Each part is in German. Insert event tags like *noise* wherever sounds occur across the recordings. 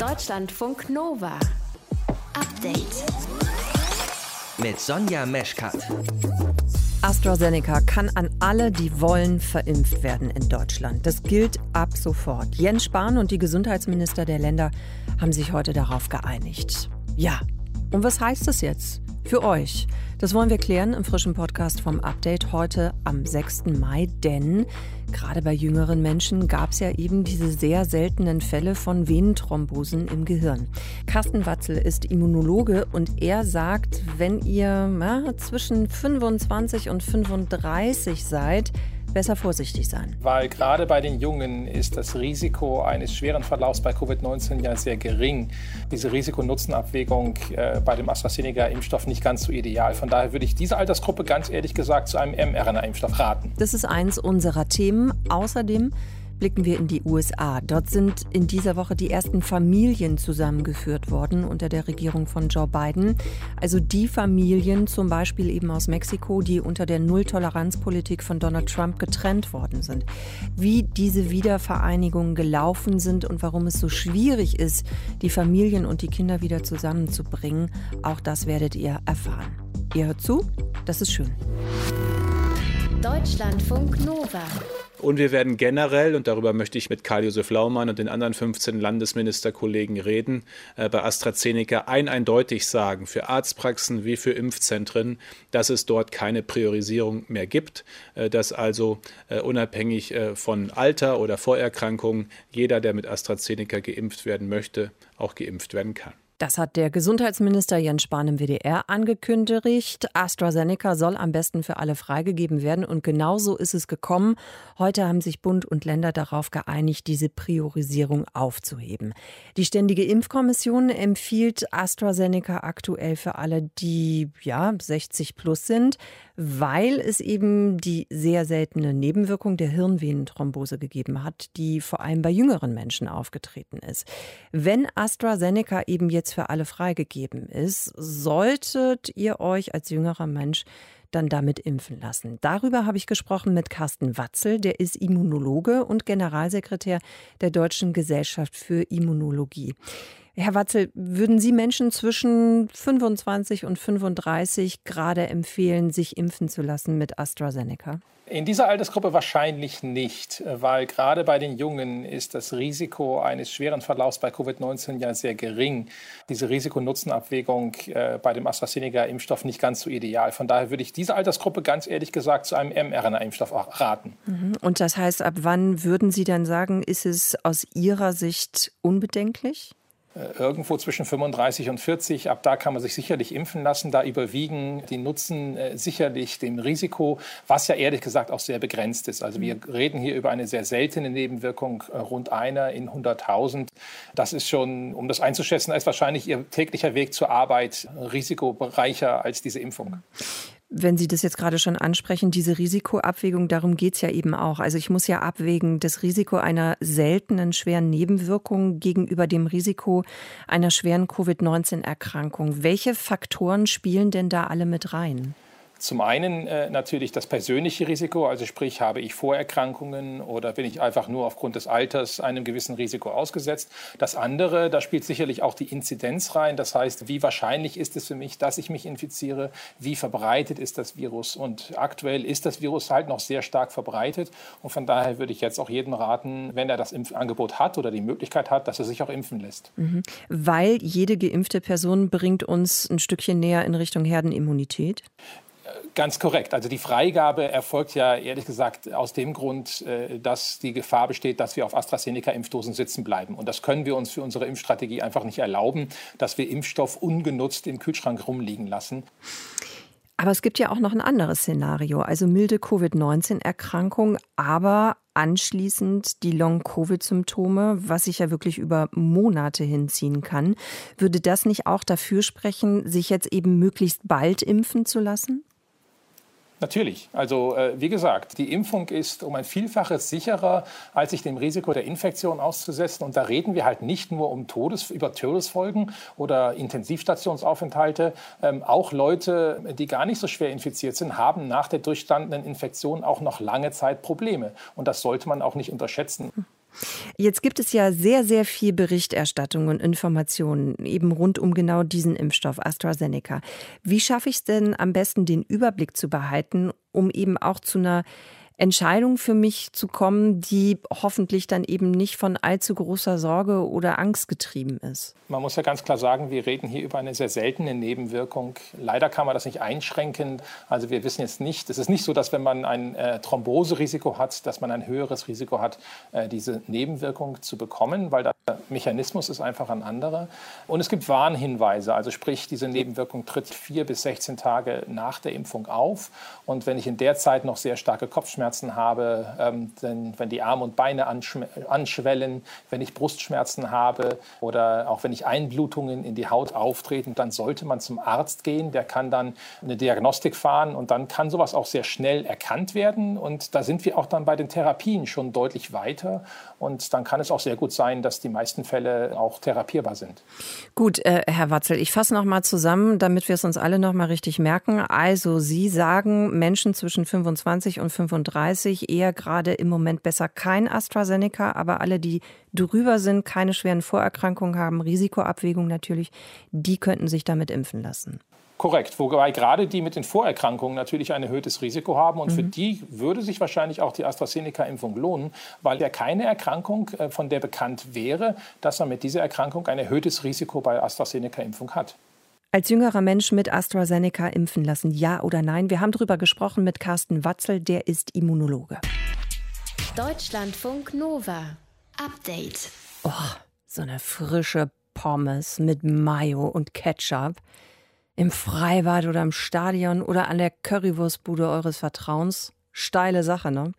Deutschlandfunk Nova. Update. Mit Sonja Meschkat. AstraZeneca kann an alle, die wollen, verimpft werden in Deutschland. Das gilt ab sofort. Jens Spahn und die Gesundheitsminister der Länder haben sich heute darauf geeinigt. Ja. Und was heißt das jetzt? Für euch. Das wollen wir klären im frischen Podcast vom Update heute am 6. Mai, denn gerade bei jüngeren Menschen gab es ja eben diese sehr seltenen Fälle von Venenthrombosen im Gehirn. Carsten Watzel ist Immunologe und er sagt, wenn ihr na, zwischen 25 und 35 seid, besser vorsichtig sein. Weil gerade bei den Jungen ist das Risiko eines schweren Verlaufs bei Covid-19 ja sehr gering. Diese Risiko-Nutzen-Abwägung äh, bei dem AstraZeneca-Impfstoff nicht ganz so ideal. Von daher würde ich diese Altersgruppe ganz ehrlich gesagt zu einem mRNA-Impfstoff raten. Das ist eins unserer Themen. Außerdem blicken wir in die USA. Dort sind in dieser Woche die ersten Familien zusammengeführt worden unter der Regierung von Joe Biden. Also die Familien zum Beispiel eben aus Mexiko, die unter der Nulltoleranzpolitik von Donald Trump getrennt worden sind. Wie diese Wiedervereinigungen gelaufen sind und warum es so schwierig ist, die Familien und die Kinder wieder zusammenzubringen, auch das werdet ihr erfahren. Ihr hört zu, das ist schön. Deutschlandfunk Nova. Und wir werden generell, und darüber möchte ich mit Karl-Josef Laumann und den anderen 15 Landesministerkollegen reden, äh, bei AstraZeneca ein eindeutig sagen, für Arztpraxen wie für Impfzentren, dass es dort keine Priorisierung mehr gibt, äh, dass also äh, unabhängig von Alter oder Vorerkrankungen jeder, der mit AstraZeneca geimpft werden möchte, auch geimpft werden kann. Das hat der Gesundheitsminister Jens Spahn im WDR angekündigt. AstraZeneca soll am besten für alle freigegeben werden und genau so ist es gekommen. Heute haben sich Bund und Länder darauf geeinigt, diese Priorisierung aufzuheben. Die Ständige Impfkommission empfiehlt AstraZeneca aktuell für alle, die ja 60 plus sind, weil es eben die sehr seltene Nebenwirkung der Hirnvenenthrombose gegeben hat, die vor allem bei jüngeren Menschen aufgetreten ist. Wenn AstraZeneca eben jetzt jetzt für alle freigegeben ist, solltet ihr euch als jüngerer Mensch dann damit impfen lassen. Darüber habe ich gesprochen mit Carsten Watzel, der ist Immunologe und Generalsekretär der Deutschen Gesellschaft für Immunologie. Herr Watzel, würden Sie Menschen zwischen 25 und 35 gerade empfehlen, sich impfen zu lassen mit AstraZeneca? In dieser Altersgruppe wahrscheinlich nicht, weil gerade bei den Jungen ist das Risiko eines schweren Verlaufs bei Covid-19 ja sehr gering. Diese Risiko-Nutzen-Abwägung äh, bei dem AstraZeneca-Impfstoff nicht ganz so ideal. Von daher würde ich diese Altersgruppe ganz ehrlich gesagt zu einem mRNA-Impfstoff raten. Mhm. Und das heißt, ab wann würden Sie dann sagen, ist es aus Ihrer Sicht unbedenklich? Äh, irgendwo zwischen 35 und 40. Ab da kann man sich sicherlich impfen lassen. Da überwiegen die Nutzen äh, sicherlich dem Risiko, was ja ehrlich gesagt auch sehr begrenzt ist. Also wir reden hier über eine sehr seltene Nebenwirkung, äh, rund einer in 100.000. Das ist schon, um das einzuschätzen, ist wahrscheinlich Ihr täglicher Weg zur Arbeit risikoreicher als diese Impfung. Wenn Sie das jetzt gerade schon ansprechen, diese Risikoabwägung, darum geht es ja eben auch. Also ich muss ja abwägen, das Risiko einer seltenen schweren Nebenwirkung gegenüber dem Risiko einer schweren Covid-19-Erkrankung. Welche Faktoren spielen denn da alle mit rein? Zum einen äh, natürlich das persönliche Risiko, also sprich, habe ich Vorerkrankungen oder bin ich einfach nur aufgrund des Alters einem gewissen Risiko ausgesetzt. Das andere, da spielt sicherlich auch die Inzidenz rein, das heißt, wie wahrscheinlich ist es für mich, dass ich mich infiziere, wie verbreitet ist das Virus. Und aktuell ist das Virus halt noch sehr stark verbreitet und von daher würde ich jetzt auch jedem raten, wenn er das Impfangebot hat oder die Möglichkeit hat, dass er sich auch impfen lässt. Mhm. Weil jede geimpfte Person bringt uns ein Stückchen näher in Richtung Herdenimmunität? Ganz korrekt. Also die Freigabe erfolgt ja ehrlich gesagt aus dem Grund, äh, dass die Gefahr besteht, dass wir auf AstraZeneca-Impfdosen sitzen bleiben. Und das können wir uns für unsere Impfstrategie einfach nicht erlauben, dass wir Impfstoff ungenutzt im Kühlschrank rumliegen lassen. Aber es gibt ja auch noch ein anderes Szenario, also milde Covid-19-Erkrankung, aber anschließend die Long-Covid-Symptome, was sich ja wirklich über Monate hinziehen kann. Würde das nicht auch dafür sprechen, sich jetzt eben möglichst bald impfen zu lassen? Natürlich. Also äh, wie gesagt, die Impfung ist um ein Vielfaches sicherer, als sich dem Risiko der Infektion auszusetzen. Und da reden wir halt nicht nur um Todes über Todesfolgen oder Intensivstationsaufenthalte. Ähm, auch Leute, die gar nicht so schwer infiziert sind, haben nach der durchstandenen Infektion auch noch lange Zeit Probleme. Und das sollte man auch nicht unterschätzen. Jetzt gibt es ja sehr, sehr viel Berichterstattung und Informationen eben rund um genau diesen Impfstoff AstraZeneca. Wie schaffe ich es denn am besten, den Überblick zu behalten, um eben auch zu einer Entscheidung für mich zu kommen, die hoffentlich dann eben nicht von allzu großer Sorge oder Angst getrieben ist. Man muss ja ganz klar sagen, wir reden hier über eine sehr seltene Nebenwirkung. Leider kann man das nicht einschränken. Also wir wissen jetzt nicht, es ist nicht so, dass wenn man ein äh, Thromboserisiko hat, dass man ein höheres Risiko hat, äh, diese Nebenwirkung zu bekommen, weil der Mechanismus ist einfach ein anderer. Und es gibt Warnhinweise, also sprich, diese Nebenwirkung tritt vier bis 16 Tage nach der Impfung auf. Und wenn ich in der Zeit noch sehr starke Kopfschmerzen Kopfschmerzen habe, ähm, denn, wenn die Arme und Beine anschwellen, wenn ich Brustschmerzen habe oder auch wenn ich Einblutungen in die Haut auftreten, dann sollte man zum Arzt gehen. Der kann dann eine Diagnostik fahren und dann kann sowas auch sehr schnell erkannt werden. Und da sind wir auch dann bei den Therapien schon deutlich weiter. Und dann kann es auch sehr gut sein, dass die meisten Fälle auch therapierbar sind. Gut, äh, Herr Watzel, ich fasse noch mal zusammen, damit wir es uns alle noch mal richtig merken. Also Sie sagen, Menschen zwischen 25 und 35 30 eher gerade im Moment besser kein AstraZeneca, aber alle, die drüber sind, keine schweren Vorerkrankungen haben, Risikoabwägung natürlich, die könnten sich damit impfen lassen. Korrekt, wobei gerade die mit den Vorerkrankungen natürlich ein erhöhtes Risiko haben und mhm. für die würde sich wahrscheinlich auch die AstraZeneca-Impfung lohnen, weil ja keine Erkrankung, äh, von der bekannt wäre, dass man mit dieser Erkrankung ein erhöhtes Risiko bei AstraZeneca-Impfung hat. Als jüngerer Mensch mit AstraZeneca impfen lassen, ja oder nein? Wir haben darüber gesprochen mit Carsten Watzel, der ist Immunologe. Deutschlandfunk Nova. Update. Oh, so eine frische Pommes mit Mayo und Ketchup. Im Freibad oder im Stadion oder an der Currywurstbude eures Vertrauens. Steile Sache, ne?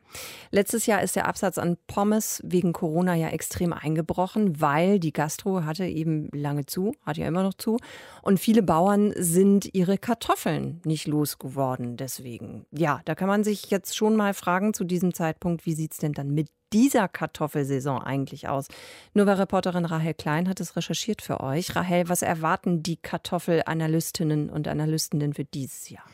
Letztes Jahr ist der Absatz an Pommes wegen Corona ja extrem eingebrochen, weil die Gastro hatte eben lange zu, hat ja immer noch zu. Und viele Bauern sind ihre Kartoffeln nicht losgeworden. Deswegen, ja, da kann man sich jetzt schon mal fragen zu diesem Zeitpunkt, wie sieht es denn dann mit dieser Kartoffelsaison eigentlich aus? Nur weil Reporterin Rahel Klein hat es recherchiert für euch. Rahel, was erwarten die Kartoffelanalystinnen und Analysten denn für dieses Jahr?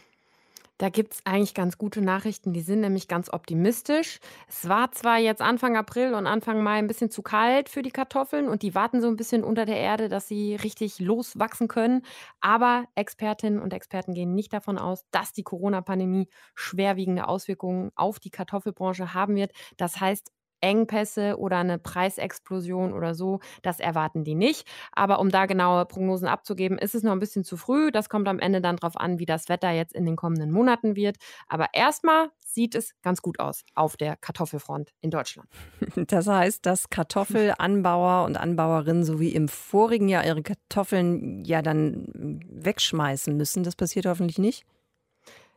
Da gibt es eigentlich ganz gute Nachrichten, die sind nämlich ganz optimistisch. Es war zwar jetzt Anfang April und Anfang Mai ein bisschen zu kalt für die Kartoffeln und die warten so ein bisschen unter der Erde, dass sie richtig loswachsen können. Aber Expertinnen und Experten gehen nicht davon aus, dass die Corona-Pandemie schwerwiegende Auswirkungen auf die Kartoffelbranche haben wird. Das heißt, Engpässe oder eine Preisexplosion oder so, das erwarten die nicht. Aber um da genaue Prognosen abzugeben, ist es noch ein bisschen zu früh. Das kommt am Ende dann darauf an, wie das Wetter jetzt in den kommenden Monaten wird. Aber erstmal sieht es ganz gut aus auf der Kartoffelfront in Deutschland. *laughs* Das heißt, dass Kartoffelanbauer und Anbauerinnen so wie im vorigen Jahr ihre Kartoffeln ja dann wegschmeißen müssen. Das passiert hoffentlich nicht.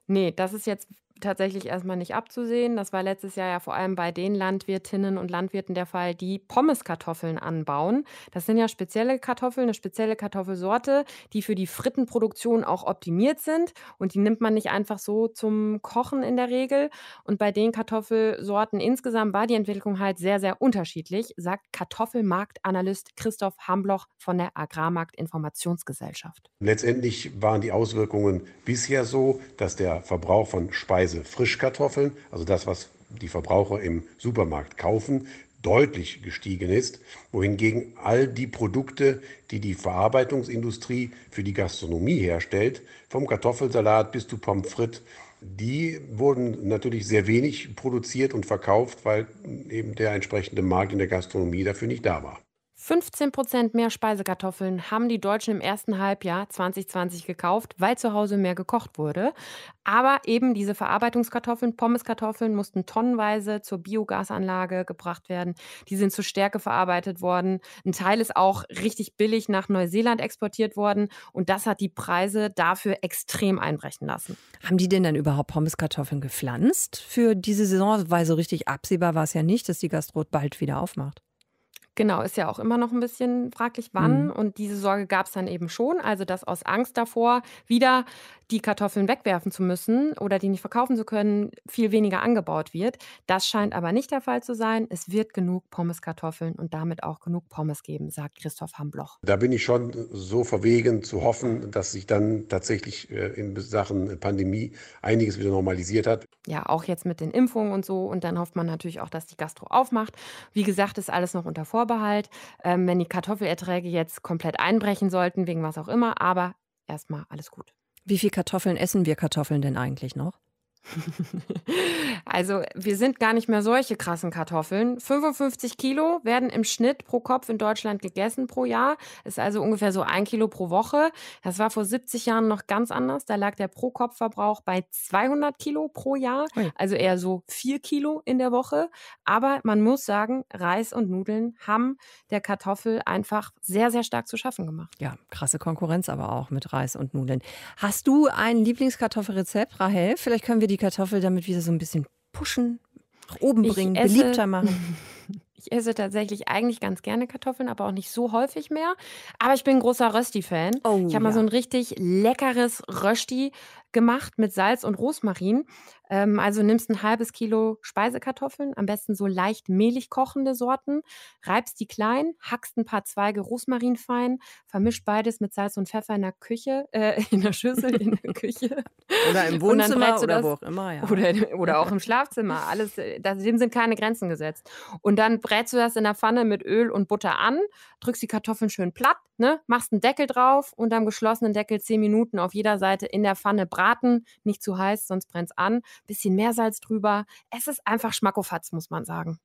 Nee, das ist jetzt tatsächlich erstmal nicht abzusehen. Das war letztes Jahr ja vor allem bei den Landwirtinnen und Landwirten der Fall, die Pommeskartoffeln anbauen. Das sind ja spezielle Kartoffeln, eine spezielle Kartoffelsorte, die für die Frittenproduktion auch optimiert sind. Und die nimmt man nicht einfach so zum Kochen in der Regel. Und bei den Kartoffelsorten insgesamt war die Entwicklung halt sehr, sehr unterschiedlich, sagt Kartoffelmarktanalyst Christoph Hambloch von der Agrarmarktinformationsgesellschaft. Letztendlich waren die Auswirkungen bisher so, dass der Verbrauch von Speise Preise Frischkartoffeln, also das, was die Verbraucher im Supermarkt kaufen, deutlich gestiegen ist, wohingegen all die Produkte, die die Verarbeitungsindustrie für die Gastronomie herstellt, vom Kartoffelsalat bis zu Pommes frites, die wurden natürlich sehr wenig produziert und verkauft, weil eben der entsprechende Markt in der Gastronomie dafür nicht da war. 15 Prozent mehr Speisekartoffeln haben die Deutschen im ersten Halbjahr 2020 gekauft, weil zu Hause mehr gekocht wurde. Aber eben diese Verarbeitungskartoffeln, Pommeskartoffeln, mussten tonnenweise zur Biogasanlage gebracht werden. Die sind zur Stärke verarbeitet worden. Ein Teil ist auch richtig billig nach Neuseeland exportiert worden. Und das hat die Preise dafür extrem einbrechen lassen. Haben die denn dann überhaupt Pommeskartoffeln gepflanzt für diese Saison? Weil so richtig absehbar war es ja nicht, dass die Gastro bald wieder aufmacht. Genau, ist ja auch immer noch ein bisschen fraglich, wann. Mhm. Und diese Sorge gab es dann eben schon. Also, dass aus Angst davor wieder die Kartoffeln wegwerfen zu müssen oder die nicht verkaufen zu können, viel weniger angebaut wird. Das scheint aber nicht der Fall zu sein. Es wird genug Pommeskartoffeln und damit auch genug Pommes geben, sagt Christoph Hambloch. Da bin ich schon so verwegen zu hoffen, dass sich dann tatsächlich äh, in Sachen Pandemie einiges wieder normalisiert hat. Ja, auch jetzt mit den Impfungen und so. Und dann hofft man natürlich auch, dass die Gastro aufmacht. Wie gesagt, ist alles noch unter Vorbehalt. Ähm, wenn die Kartoffelerträge jetzt komplett einbrechen sollten, wegen was auch immer. Aber erstmal alles gut. Wie viel Kartoffeln essen wir Kartoffeln denn eigentlich noch? Also wir sind gar nicht mehr solche krassen Kartoffeln. 55 Kilo werden im Schnitt pro Kopf in Deutschland gegessen pro Jahr. Ist also ungefähr so ein Kilo pro Woche. Das war vor 70 Jahren noch ganz anders. Da lag der Pro-Kopf-Verbrauch bei 200 Kilo pro Jahr. Also eher so 4 Kilo in der Woche. Aber man muss sagen, Reis und Nudeln haben der Kartoffel einfach sehr, sehr stark zu schaffen gemacht. Ja, krasse Konkurrenz aber auch mit Reis und Nudeln. Hast du ein Lieblingskartoffelrezept, Rahel? Vielleicht können wir die Kartoffel damit wieder so ein bisschen pushen, nach oben bringen, esse, beliebter machen. *laughs* Ich esse tatsächlich eigentlich ganz gerne Kartoffeln, aber auch nicht so häufig mehr. Aber ich bin ein großer Rösti-Fan. Oh, ich habe ja. mal so ein richtig leckeres Rösti gemacht mit Salz und Rosmarin. Ähm, also nimmst ein halbes Kilo Speisekartoffeln, am besten so leicht mehlig kochende Sorten, reibst die klein, hackst ein paar Zweige Rosmarin fein, vermischt beides mit Salz und Pfeffer in der Küche, äh, in der Schüssel in der Küche. *laughs* Oder im Wohnzimmer oder das, wo auch immer, ja. Oder, oder auch im Schlafzimmer. Alles, äh, dem sind keine Grenzen gesetzt. Und dann brätst du das in der Pfanne mit Öl und Butter an, drückst die Kartoffeln schön platt, ne, machst einen Deckel drauf und am geschlossenen Deckel zehn Minuten auf jeder Seite in der Pfanne braten. Nicht zu heiß, sonst brennt es an bisschen Meersalz drüber. Es ist einfach Schmackofatz, muss man sagen.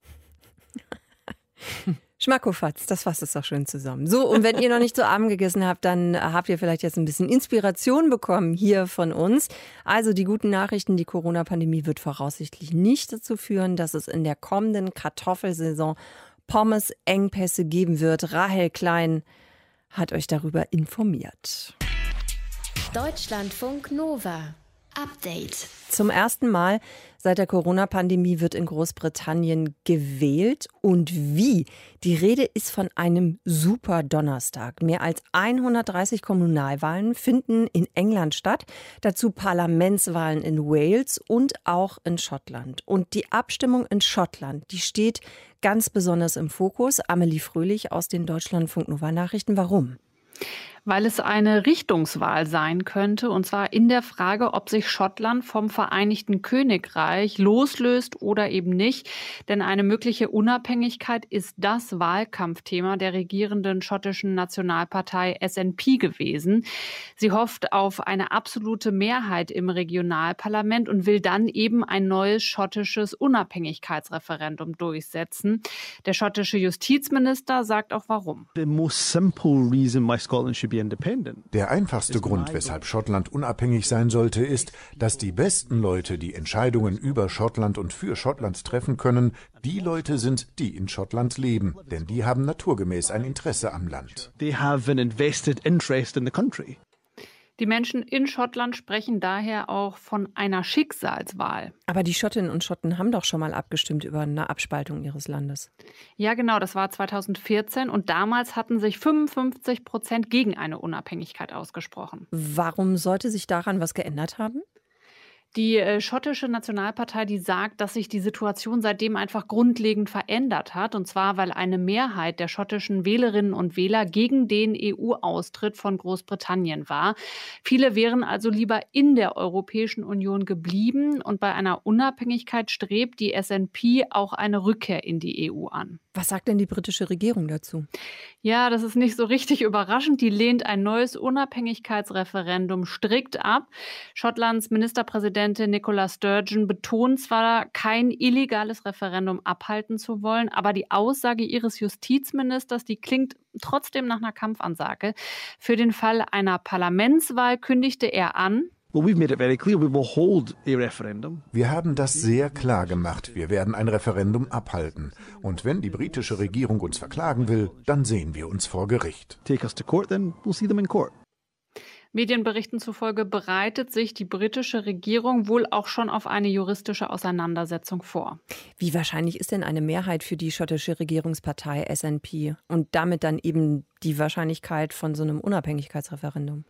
*laughs* Schmackofatz, das fasst es doch schön zusammen. So, und wenn ihr noch nicht zu Abend gegessen habt, dann habt ihr vielleicht jetzt ein bisschen Inspiration bekommen hier von uns. Also die guten Nachrichten, die Corona-Pandemie wird voraussichtlich nicht dazu führen, dass es in der kommenden Kartoffelsaison Pommes-Engpässe geben wird. Rahel Klein hat euch darüber informiert. Deutschlandfunk Nova. Update. Zum ersten Mal seit der Corona-Pandemie wird in Großbritannien gewählt. Und wie? Die Rede ist von einem Super Donnerstag. Mehr als 130 Kommunalwahlen finden in England statt. Dazu Parlamentswahlen in Wales und auch in Schottland. Und die Abstimmung in Schottland, die steht ganz besonders im Fokus. Amelie Fröhlich aus den Deutschlandfunk Nova Nachrichten. Warum? Weil es eine Richtungswahl sein könnte, und zwar in der Frage, ob sich Schottland vom Vereinigten Königreich loslöst oder eben nicht. Denn eine mögliche Unabhängigkeit ist das Wahlkampfthema der regierenden schottischen Nationalpartei SNP gewesen. Sie hofft auf eine absolute Mehrheit im Regionalparlament und will dann eben ein neues schottisches Unabhängigkeitsreferendum durchsetzen. Der schottische Justizminister sagt auch warum. The most simple reason why Scotland should der einfachste Grund, weshalb Schottland unabhängig sein sollte, ist, dass die besten Leute, die Entscheidungen über Schottland und für Schottland treffen können, die Leute sind, die in Schottland leben, denn die haben naturgemäß ein Interesse am Land. They have an invested interest in the country. Die Menschen in Schottland sprechen daher auch von einer Schicksalswahl. Aber die Schottinnen und Schotten haben doch schon mal abgestimmt über eine Abspaltung ihres Landes. Ja, genau, das war 2014 und damals hatten sich 55 Prozent gegen eine Unabhängigkeit ausgesprochen. Warum sollte sich daran was geändert haben? Die äh, schottische Nationalpartei, die sagt, dass sich die Situation seitdem einfach grundlegend verändert hat. Und zwar, weil eine Mehrheit der schottischen Wählerinnen und Wähler gegen den EU-Austritt von Großbritannien war. Viele wären also lieber in der Europäischen Union geblieben. Und bei einer Unabhängigkeit strebt die SNP auch eine Rückkehr in die EU an. Was sagt denn die britische Regierung dazu? Ja, das ist nicht so richtig überraschend. Die lehnt ein neues Unabhängigkeitsreferendum strikt ab. Schottlands Ministerpräsidentin Nicola Sturgeon betont zwar, kein illegales Referendum abhalten zu wollen, aber die Aussage ihres Justizministers, die klingt trotzdem nach einer Kampfansage. Für den Fall einer Parlamentswahl kündigte er an, wir haben das sehr klar gemacht. Wir werden ein Referendum abhalten. Und wenn die britische Regierung uns verklagen will, dann sehen wir uns vor Gericht. Medienberichten zufolge bereitet sich die britische Regierung wohl auch schon auf eine juristische Auseinandersetzung vor. Wie wahrscheinlich ist denn eine Mehrheit für die schottische Regierungspartei SNP und damit dann eben die Wahrscheinlichkeit von so einem Unabhängigkeitsreferendum?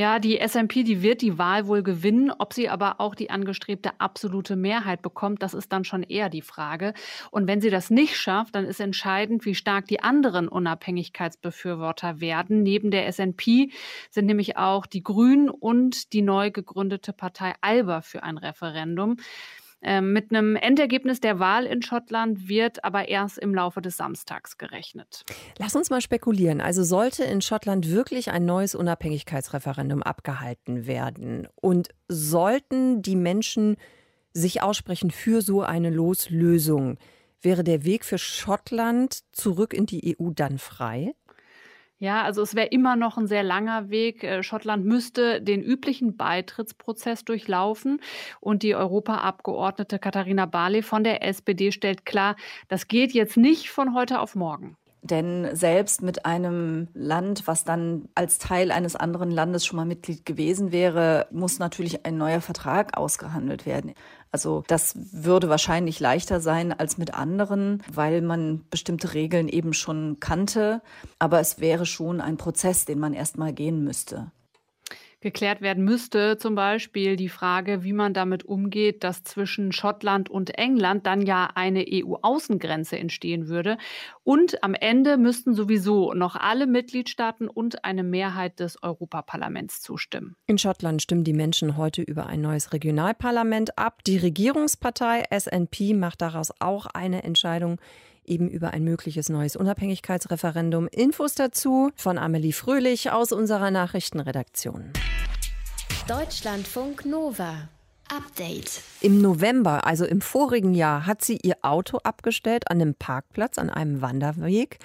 Ja, die SMP, die wird die Wahl wohl gewinnen. Ob sie aber auch die angestrebte absolute Mehrheit bekommt, das ist dann schon eher die Frage. Und wenn sie das nicht schafft, dann ist entscheidend, wie stark die anderen Unabhängigkeitsbefürworter werden. Neben der SNP sind nämlich auch die Grünen und die neu gegründete Partei Alba für ein Referendum. Ähm, mit einem Endergebnis der Wahl in Schottland wird aber erst im Laufe des Samstags gerechnet. Lass uns mal spekulieren. Also sollte in Schottland wirklich ein neues Unabhängigkeitsreferendum abgehalten werden und sollten die Menschen sich aussprechen für so eine Loslösung, wäre der Weg für Schottland zurück in die EU dann frei? Ja, also es wäre immer noch ein sehr langer Weg. Äh, Schottland müsste den üblichen Beitrittsprozess durchlaufen. Und die Europaabgeordnete Katharina Barley von der SPD stellt klar, das geht jetzt nicht von heute auf morgen. Denn selbst mit einem Land, was dann als Teil eines anderen Landes schon mal Mitglied gewesen wäre, muss natürlich ein neuer Vertrag ausgehandelt werden. Also das würde wahrscheinlich leichter sein als mit anderen, weil man bestimmte Regeln eben schon kannte. Aber es wäre schon ein Prozess, den man erst mal gehen müsste geklärt werden müsste. Zum Beispiel die Frage, wie man damit umgeht, dass zwischen Schottland und England dann ja eine EU-Außengrenze entstehen würde. Und am Ende müssten sowieso noch alle Mitgliedstaaten und eine Mehrheit des Europaparlaments zustimmen. In Schottland stimmen die Menschen heute über ein neues Regionalparlament ab. Die Regierungspartei SNP macht daraus auch eine Entscheidung eben über ein mögliches neues Unabhängigkeitsreferendum. Infos dazu von Amelie Fröhlich aus unserer Nachrichtenredaktion. Deutschlandfunk Nova. Update. Im November, also im vorigen Jahr, hat sie ihr Auto abgestellt an einem Parkplatz, an einem Wanderweg.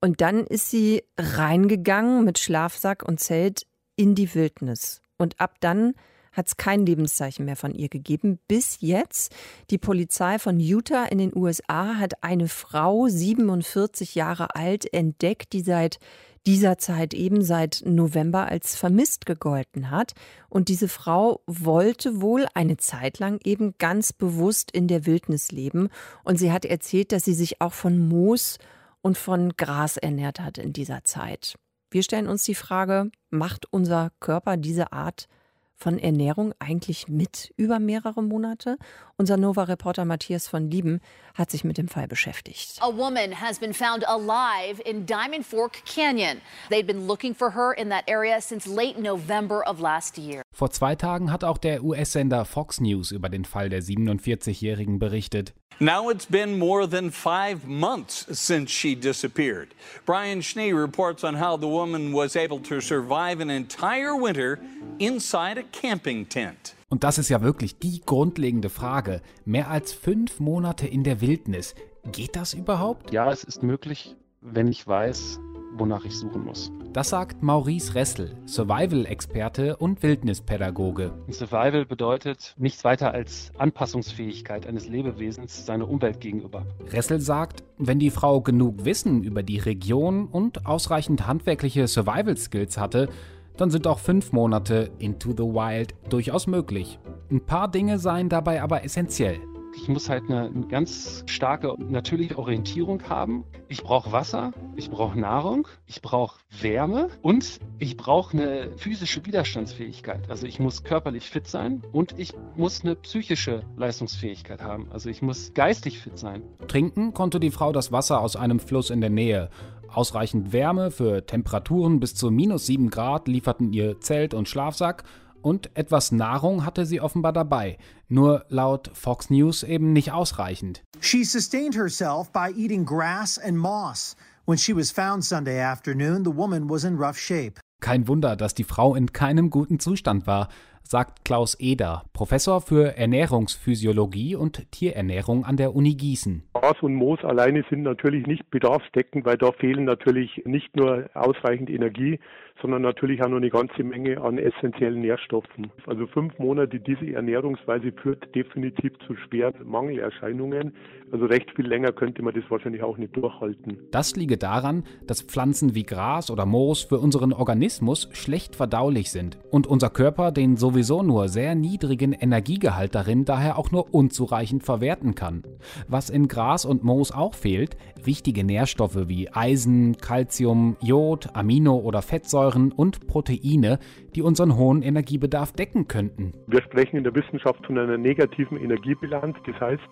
Und dann ist sie reingegangen mit Schlafsack und Zelt in die Wildnis. Und ab dann hat es kein Lebenszeichen mehr von ihr gegeben. Bis jetzt. Die Polizei von Utah in den USA hat eine Frau, 47 Jahre alt, entdeckt, die seit dieser Zeit eben seit November als vermisst gegolten hat. Und diese Frau wollte wohl eine Zeit lang eben ganz bewusst in der Wildnis leben. Und sie hat erzählt, dass sie sich auch von Moos und von Gras ernährt hat in dieser Zeit. Wir stellen uns die Frage, macht unser Körper diese Art von Ernährung eigentlich mit über mehrere Monate? Unser Nova-Reporter Matthias von Lieben hat sich mit dem Fall beschäftigt. A woman has been found alive in Diamond Fork Canyon. They'd been looking for her in that area since late November of last year. Vor zwei Tagen hat auch der US-Sender Fox News über den Fall der 47-Jährigen berichtet. Now it's been more than five months since she disappeared. Brian Schnee reports on how the woman was able to survive an entire winter inside a camping tent. Und das ist ja wirklich die grundlegende Frage. Mehr als fünf Monate in der Wildnis. Geht das überhaupt? Ja, es ist möglich, wenn ich weiß, wonach ich suchen muss. Das sagt Maurice Ressel, Survival-Experte und Wildnispädagoge. Survival bedeutet nichts weiter als Anpassungsfähigkeit eines Lebewesens seiner Umwelt gegenüber. Ressel sagt, wenn die Frau genug Wissen über die Region und ausreichend handwerkliche Survival-Skills hatte, dann sind auch fünf Monate into the wild durchaus möglich. Ein paar Dinge seien dabei aber essentiell. Ich muss halt eine, ganz starke natürliche Orientierung haben. Ich brauche Wasser, ich brauche Nahrung, ich brauche Wärme und ich brauche eine physische Widerstandsfähigkeit. Also ich muss körperlich fit sein und ich muss eine psychische Leistungsfähigkeit haben. Also ich muss geistig fit sein. Trinken konnte die Frau das Wasser aus einem Fluss in der Nähe. Ausreichend Wärme für Temperaturen bis zu minus 7 Grad lieferten ihr Zelt und Schlafsack und etwas Nahrung hatte sie offenbar dabei, nur laut Fox News eben nicht ausreichend. She sustained herself by eating grass and moss. When she was found Sunday afternoon, the woman was in rough shape. Kein Wunder, dass die Frau in keinem guten Zustand war, sagt Klaus Eder, Professor für Ernährungsphysiologie und Tierernährung an der Uni Gießen. Gras und Moos alleine sind natürlich nicht bedarfsdeckend, weil da fehlen natürlich nicht nur ausreichend Energie, sondern natürlich auch noch eine ganze Menge an essentiellen Nährstoffen. Also fünf Monate diese Ernährungsweise führt definitiv zu schweren Mangelerscheinungen. Also recht viel länger könnte man das wahrscheinlich auch nicht durchhalten. Das liege daran, dass Pflanzen wie Gras oder Moos für unseren Organismus schlecht verdaulich sind und unser Körper den sowieso nur sehr niedrigen Energiegehalt darin daher auch nur unzureichend verwerten kann. Was in Gras und Moos auch fehlt, wichtige Nährstoffe wie Eisen, Calcium, Jod, Amino- oder Fettsäuren und Proteine, die unseren hohen Energiebedarf decken könnten. Wir sprechen in der Wissenschaft von einer negativen Energiebilanz. Das heißt,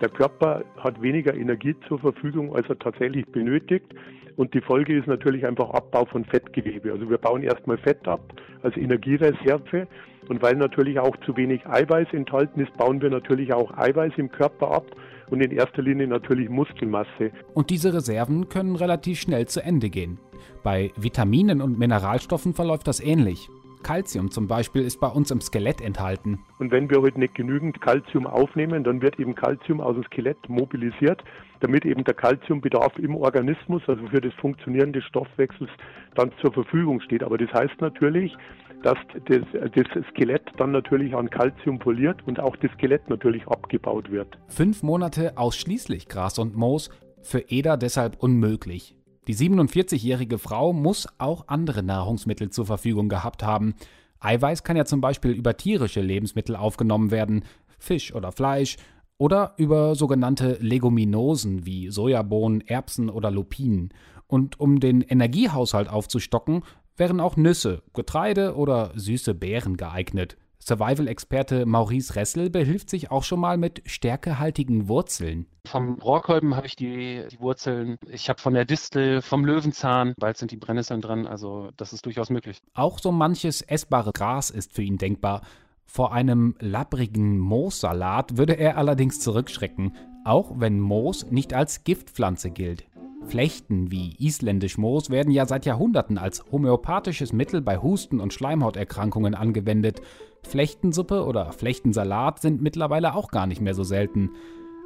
der Körper hat weniger Energie zur Verfügung, als er tatsächlich benötigt. Und die Folge ist natürlich einfach Abbau von Fettgewebe. Also wir bauen erstmal Fett ab als Energiereserve. Und weil natürlich auch zu wenig Eiweiß enthalten ist, bauen wir natürlich auch Eiweiß im Körper ab und in erster Linie natürlich Muskelmasse. Und diese Reserven können relativ schnell zu Ende gehen. Bei Vitaminen und Mineralstoffen verläuft das ähnlich. Calcium zum Beispiel ist bei uns im Skelett enthalten. Und wenn wir heute nicht genügend Calcium aufnehmen, dann wird eben Calcium aus dem Skelett mobilisiert, damit eben der Calciumbedarf im Organismus, also für das Funktionieren des Stoffwechsels, dann zur Verfügung steht. Aber das heißt natürlich, dass das, das Skelett dann natürlich an Calcium poliert und auch das Skelett natürlich abgebaut wird. Fünf Monate ausschließlich Gras und Moos, für Eder deshalb unmöglich. Die 47-jährige Frau muss auch andere Nahrungsmittel zur Verfügung gehabt haben. Eiweiß kann ja zum Beispiel über tierische Lebensmittel aufgenommen werden, Fisch oder Fleisch, oder über sogenannte Leguminosen wie Sojabohnen, Erbsen oder Lupinen. Und um den Energiehaushalt aufzustocken, wären auch Nüsse, Getreide oder süße Beeren geeignet. Survival-Experte Maurice Ressel behilft sich auch schon mal mit stärkehaltigen Wurzeln. Vom Rohrkolben habe ich die, die Wurzeln. Ich habe von der Distel, vom Löwenzahn. Bald sind die Brennnesseln dran. Also das ist durchaus möglich. Auch so manches essbare Gras ist für ihn denkbar. Vor einem labbrigen Moossalat würde er allerdings zurückschrecken, auch wenn Moos nicht als Giftpflanze gilt. Flechten wie isländisch Moos werden ja seit Jahrhunderten als homöopathisches Mittel bei Husten und Schleimhauterkrankungen angewendet. Flechtensuppe oder Flechtensalat sind mittlerweile auch gar nicht mehr so selten.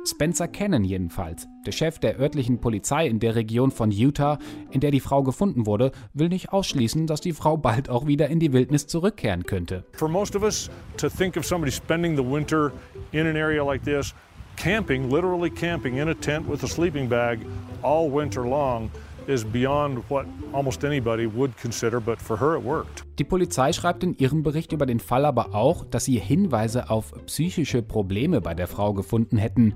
Spencer Cannon jedenfalls, der Chef der örtlichen Polizei in der Region von Utah, in der die Frau gefunden wurde, will nicht ausschließen, dass die Frau bald auch wieder in die Wildnis zurückkehren könnte. For most of us to think of somebody spending the winter in an area like this camping, literally camping in a tent with a sleeping bag all winter long, is beyond what almost anybody would consider, but for her it worked. Die Polizei schreibt in ihrem Bericht über den Fall aber auch, dass sie Hinweise auf psychische Probleme bei der Frau gefunden hätten.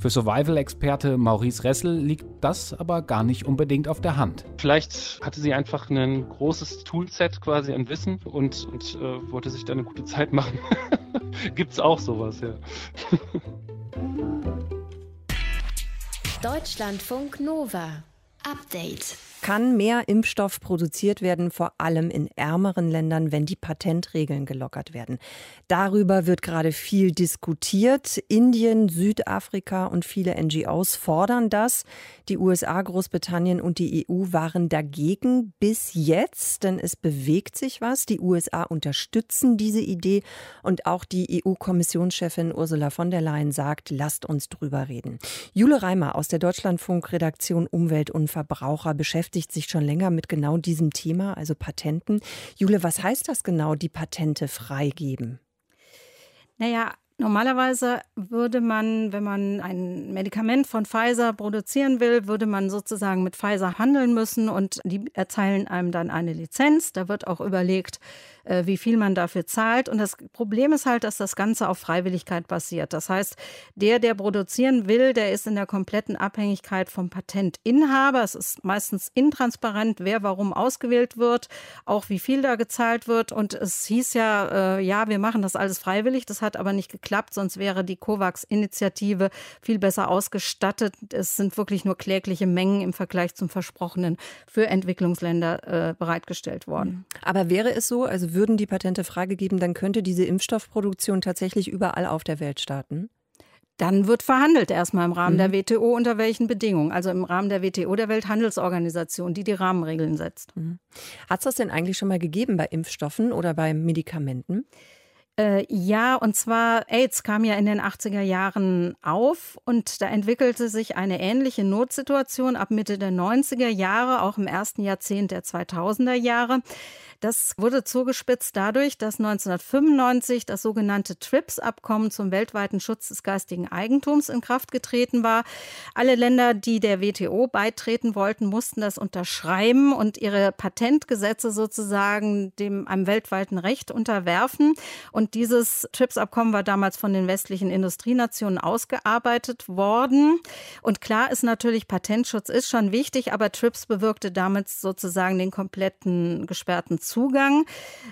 Für Survival-Experte Maurice Ressel liegt das aber gar nicht unbedingt auf der Hand. Vielleicht hatte sie einfach ein großes Toolset quasi an Wissen und, und äh, wollte sich da eine gute Zeit machen. *laughs* Gibt's auch sowas, ja. *laughs* Deutschlandfunk Nova. Update. Kann mehr Impfstoff produziert werden, vor allem in ärmeren Ländern, wenn die Patentregeln gelockert werden? Darüber wird gerade viel diskutiert. Indien, Südafrika und viele NGOs fordern das. Die USA, Großbritannien und die EU waren dagegen bis jetzt, denn es bewegt sich was. Die USA unterstützen diese Idee und auch die EU-Kommissionschefin Ursula von der Leyen sagt, lasst uns drüber reden. Jule Reimer aus der Deutschlandfunk-Redaktion Umwelt und Verbraucher beschäftigt sich schon länger mit genau diesem Thema, also Patenten. Jule, was heißt das genau, die Patente freigeben? Naja, Normalerweise würde man, wenn man ein Medikament von Pfizer produzieren will, würde man sozusagen mit Pfizer handeln müssen und die erteilen einem dann eine Lizenz. Da wird auch überlegt, äh, wie viel man dafür zahlt. Und das Problem ist halt, dass das Ganze auf Freiwilligkeit basiert. Das heißt, der, der produzieren will, der ist in der kompletten Abhängigkeit vom Patentinhaber. Es ist meistens intransparent, wer warum ausgewählt wird, auch wie viel da gezahlt wird. Und es hieß ja, äh, ja, wir machen das alles freiwillig. Das hat aber nicht geklappt, sonst wäre die COVAX-Initiative viel besser ausgestattet. Es sind wirklich nur klägliche Mengen im Vergleich zum Versprochenen für Entwicklungsländer äh, bereitgestellt worden. Aber wäre es so, also würden die Patente freigegeben, dann könnte diese Impfstoffproduktion tatsächlich überall auf der Welt starten? Dann wird verhandelt erstmal im Rahmen mhm. der WTO unter welchen Bedingungen. Also im Rahmen der WTO, der Welthandelsorganisation, die die Rahmenregeln setzt. Mhm. Hat es das denn eigentlich schon mal gegeben bei Impfstoffen oder bei Medikamenten? Äh, ja, und zwar AIDS kam ja in den 80er Jahren auf und da entwickelte sich eine ähnliche Notsituation ab Mitte der 90er Jahre, auch im ersten Jahrzehnt der 2000er Jahre. Das wurde zugespitzt dadurch, dass 1995 das sogenannte TRIPS-Abkommen zum weltweiten Schutz des geistigen Eigentums in Kraft getreten war. Alle Länder, die der WTO beitreten wollten, mussten das unterschreiben und ihre Patentgesetze sozusagen dem einem weltweiten Recht unterwerfen. Und dieses TRIPS-Abkommen war damals von den westlichen Industrienationen ausgearbeitet worden. Und klar ist natürlich, Patentschutz ist schon wichtig, aber TRIPS bewirkte damit sozusagen den kompletten gesperrten Zugang.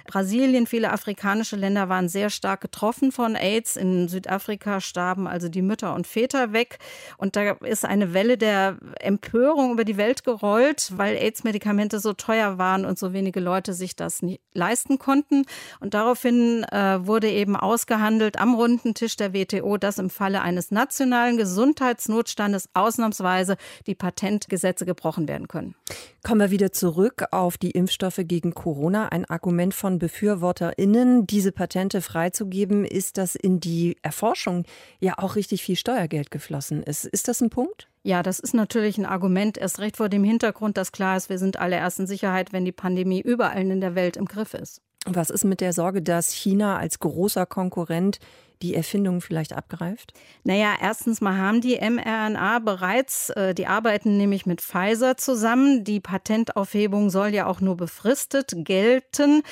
Brasilien, viele afrikanische Länder waren sehr stark getroffen von AIDS. In Südafrika starben also die Mütter und Väter weg. Und da ist eine Welle der Empörung über die Welt gerollt, weil AIDS-Medikamente so teuer waren und so wenige Leute sich das nicht leisten konnten. Und daraufhin äh, wurde eben ausgehandelt am runden Tisch der WTO, dass im Falle eines nationalen Gesundheitsnotstandes ausnahmsweise die Patentgesetze gebrochen werden können. Kommen wir wieder zurück auf die Impfstoffe gegen Corona. Ein Argument von BefürworterInnen, diese Patente freizugeben, ist, dass in die Erforschung ja auch richtig viel Steuergeld geflossen ist. Ist das ein Punkt? Ja, das ist natürlich ein Argument, erst recht vor dem Hintergrund, dass klar ist, wir sind alle erst in Sicherheit, wenn die Pandemie überall in der Welt im Griff ist. Was ist mit der Sorge, dass China als großer Konkurrent die Erfindung vielleicht abgreift? Naja, erstens mal haben die mRNA bereits, äh, die arbeiten nämlich mit Pfizer zusammen. Die Patentaufhebung soll ja auch nur befristet gelten.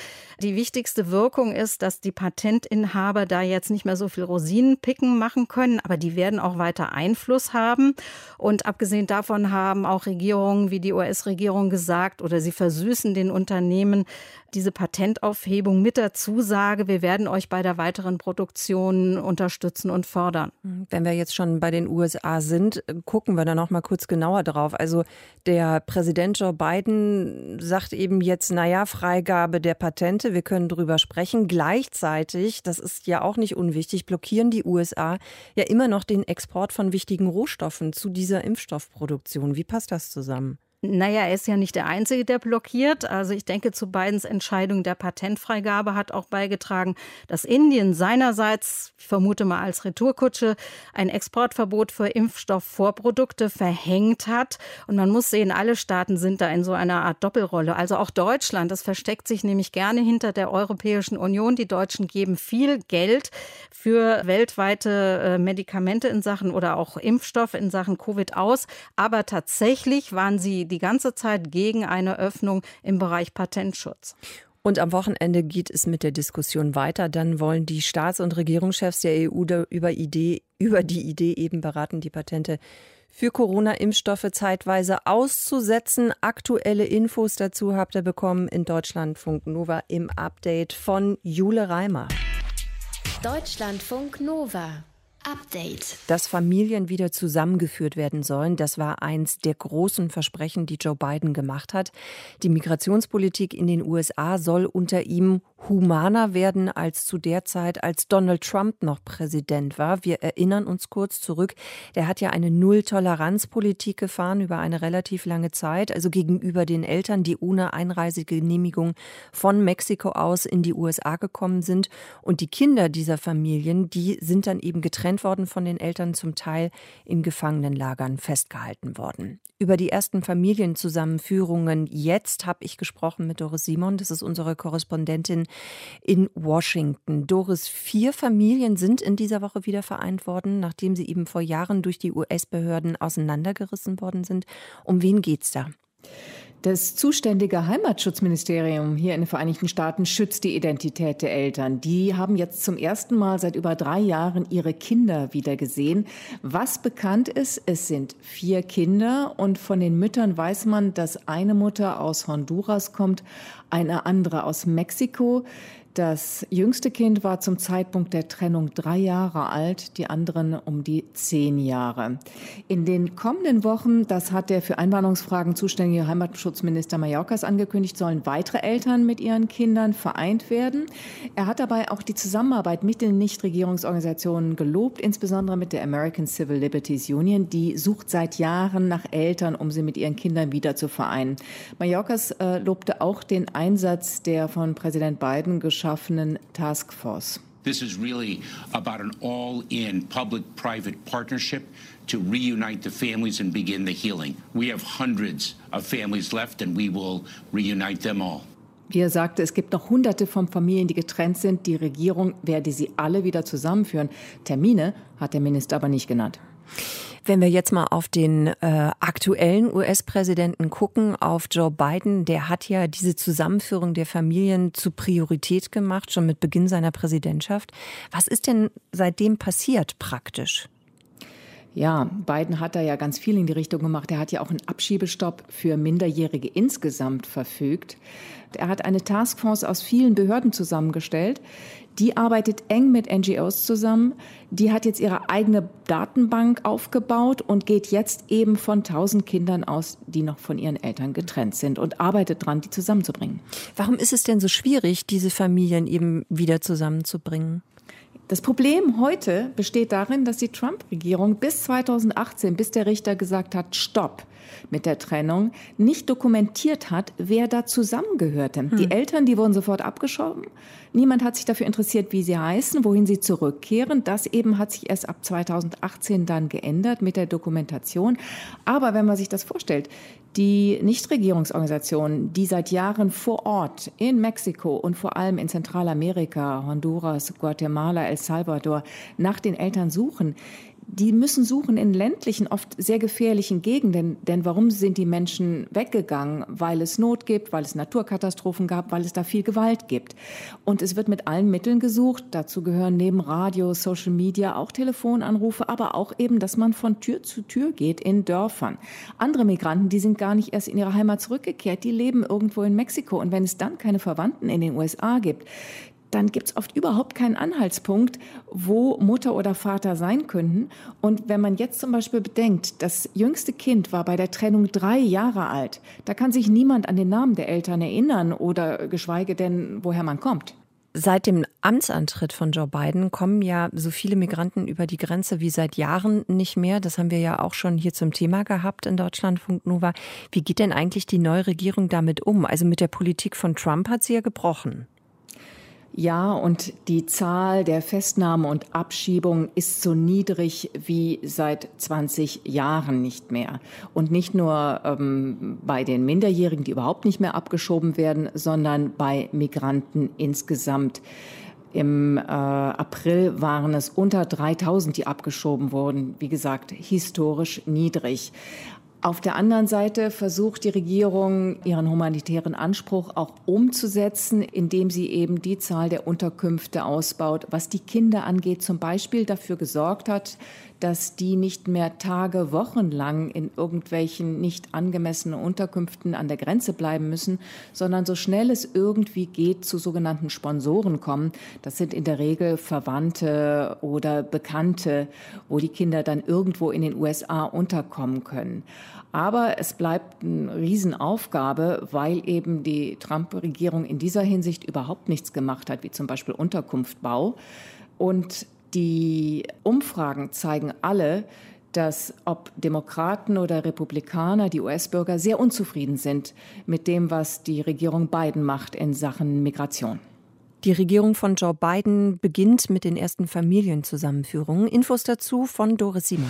Die wichtigste Wirkung ist, dass die Patentinhaber da jetzt nicht mehr so viel Rosinenpicken machen können, aber die werden auch weiter Einfluss haben. Und abgesehen davon haben auch Regierungen wie die US-Regierung gesagt, oder sie versüßen den Unternehmen diese Patentaufhebung mit der Zusage, wir werden euch bei der weiteren Produktion unterstützen und fördern. Wenn wir jetzt schon bei den USA sind, gucken wir da noch mal kurz genauer drauf. Also der Präsident Joe Biden sagt eben jetzt, naja, Freigabe der Patente, wir können drüber sprechen. Gleichzeitig, das ist ja auch nicht unwichtig, blockieren die USA ja immer noch den Export von wichtigen Rohstoffen zu dieser Impfstoffproduktion. Wie passt das zusammen? Naja, er ist ja nicht der Einzige, der blockiert. Also ich denke, zu Bidens Entscheidung der Patentfreigabe hat auch beigetragen, dass Indien seinerseits, ich vermute mal als Retourkutsche, ein Exportverbot für Impfstoffvorprodukte verhängt hat. Und man muss sehen, alle Staaten sind da in so einer Art Doppelrolle. Also auch Deutschland, das versteckt sich nämlich gerne hinter der Europäischen Union. Die Deutschen geben viel Geld für weltweite äh, Medikamente in Sachen oder auch Impfstoffe in Sachen Covid aus. Aber tatsächlich waren sie die ganze Zeit gegen eine Öffnung im Bereich Patentschutz. Und am Wochenende geht es mit der Diskussion weiter. Dann wollen die Staats- und Regierungschefs der EU über, Idee, über die Idee eben beraten, die Patente für Corona-Impfstoffe zeitweise auszusetzen. Aktuelle Infos dazu habt ihr bekommen in Deutschlandfunk Nova im Update von Jule Reimer. Deutschlandfunk Nova. Update. Dass Familien wieder zusammengeführt werden sollen, das war eins der großen Versprechen, die Joe Biden gemacht hat. Die Migrationspolitik in den USA soll unter ihm humaner werden als zu der Zeit, als Donald Trump noch Präsident war. Wir erinnern uns kurz zurück. Der hat ja eine Null-Toleranz-Politik gefahren über eine relativ lange Zeit, also gegenüber den Eltern, die ohne Einreisegenehmigung von Mexiko aus in die USA gekommen sind. Und die Kinder dieser Familien, die sind dann eben getrennt worden von den Eltern, zum Teil in Gefangenenlagern festgehalten worden. Über die ersten Familienzusammenführungen jetzt habe ich gesprochen mit Doris Simon. Das ist unsere Korrespondentin in Washington. Doris, vier Familien sind in dieser Woche wieder vereint worden, nachdem sie eben vor Jahren durch die US-Behörden auseinandergerissen worden sind. Um wen geht's da? Das zuständige Heimatschutzministerium hier in den Vereinigten Staaten schützt die Identität der Eltern. Die haben jetzt zum ersten Mal seit über drei Jahren ihre Kinder wieder gesehen. Was bekannt ist, es sind vier Kinder und von den Müttern weiß man, dass eine Mutter aus Honduras kommt, eine andere aus Mexiko. Das jüngste Kind war zum Zeitpunkt der Trennung drei Jahre alt, die anderen um die zehn Jahre. In den kommenden Wochen, das hat der für Einwanderungsfragen zuständige Heimatschutzminister Mallorcas angekündigt, sollen weitere Eltern mit ihren Kindern vereint werden. Er hat dabei auch die Zusammenarbeit mit den Nichtregierungsorganisationen gelobt, insbesondere mit der American Civil Liberties Union. Die sucht seit Jahren nach Eltern, um sie mit ihren Kindern wieder zu vereinen. Mallorcas äh, lobte auch den Einsatz der von Präsident Biden geschaffenen geschaffenen Taskforce. This is really about an all-in public-private partnership to reunite the families and begin the healing. We have hundreds of families left and we will reunite them all. Wie er sagte, es gibt noch hunderte von Familien, die getrennt sind. Die Regierung werde sie alle wieder zusammenführen. Termine hat der Minister aber nicht genannt. Wenn wir jetzt mal auf den äh, aktuellen US-Präsidenten gucken, auf Joe Biden, der hat ja diese Zusammenführung der Familien zu Priorität gemacht, schon mit Beginn seiner Präsidentschaft. Was ist denn seitdem passiert praktisch? Ja, Biden hat da ja ganz viel in die Richtung gemacht. Er hat ja auch einen Abschiebestopp für Minderjährige insgesamt verfügt. Er hat eine Taskforce aus vielen Behörden zusammengestellt. Die arbeitet eng mit NGOs zusammen. Die hat jetzt ihre eigene Datenbank aufgebaut und geht jetzt eben von 1000 Kindern aus, die noch von ihren Eltern getrennt sind und arbeitet dran, die zusammenzubringen. Warum ist es denn so schwierig, diese Familien eben wieder zusammenzubringen? Das Problem heute besteht darin, dass die Trump-Regierung bis 2018, bis der Richter gesagt hat, stopp mit der Trennung, nicht dokumentiert hat, wer da zusammengehörte. Hm. Die Eltern, die wurden sofort abgeschoben. Niemand hat sich dafür interessiert, wie sie heißen, wohin sie zurückkehren. Das eben hat sich erst ab 2018 dann geändert mit der Dokumentation. Aber wenn man sich das vorstellt, die Nichtregierungsorganisationen, die seit Jahren vor Ort in Mexiko und vor allem in Zentralamerika, Honduras, Guatemala, El Salvador nach den Eltern suchen, die müssen suchen in ländlichen, oft sehr gefährlichen Gegenden. Denn warum sind die Menschen weggegangen? Weil es Not gibt, weil es Naturkatastrophen gab, weil es da viel Gewalt gibt. Und es wird mit allen Mitteln gesucht. Dazu gehören neben Radio, Social Media auch Telefonanrufe, aber auch eben, dass man von Tür zu Tür geht in Dörfern. Andere Migranten, die sind gar nicht erst in ihre Heimat zurückgekehrt, die leben irgendwo in Mexiko. Und wenn es dann keine Verwandten in den USA gibt, dann gibt es oft überhaupt keinen Anhaltspunkt, wo Mutter oder Vater sein könnten. Und wenn man jetzt zum Beispiel bedenkt, das jüngste Kind war bei der Trennung drei Jahre alt, da kann sich niemand an den Namen der Eltern erinnern oder geschweige denn, woher man kommt. Seit dem Amtsantritt von Joe Biden kommen ja so viele Migranten über die Grenze wie seit Jahren nicht mehr. Das haben wir ja auch schon hier zum Thema gehabt in Deutschlandfunk Nova. Wie geht denn eigentlich die neue Regierung damit um? Also mit der Politik von Trump hat sie ja gebrochen. Ja, und die Zahl der Festnahmen und Abschiebungen ist so niedrig wie seit 20 Jahren nicht mehr. Und nicht nur ähm, bei den Minderjährigen, die überhaupt nicht mehr abgeschoben werden, sondern bei Migranten insgesamt. Im äh, April waren es unter 3000, die abgeschoben wurden. Wie gesagt, historisch niedrig. Auf der anderen Seite versucht die Regierung, ihren humanitären Anspruch auch umzusetzen, indem sie eben die Zahl der Unterkünfte ausbaut. Was die Kinder angeht, zum Beispiel dafür gesorgt hat, dass die nicht mehr Tage, Wochen lang in irgendwelchen nicht angemessenen Unterkünften an der Grenze bleiben müssen, sondern so schnell es irgendwie geht zu sogenannten Sponsoren kommen. Das sind in der Regel Verwandte oder Bekannte, wo die Kinder dann irgendwo in den USA unterkommen können. Aber es bleibt eine Riesenaufgabe, weil eben die Trump-Regierung in dieser Hinsicht überhaupt nichts gemacht hat, wie zum Beispiel Unterkunftbau. Und die Umfragen zeigen alle, dass ob Demokraten oder Republikaner, die US-Bürger sehr unzufrieden sind mit dem, was die Regierung Biden macht in Sachen Migration. Die Regierung von Joe Biden beginnt mit den ersten Familienzusammenführungen. Infos dazu von Doris Simon.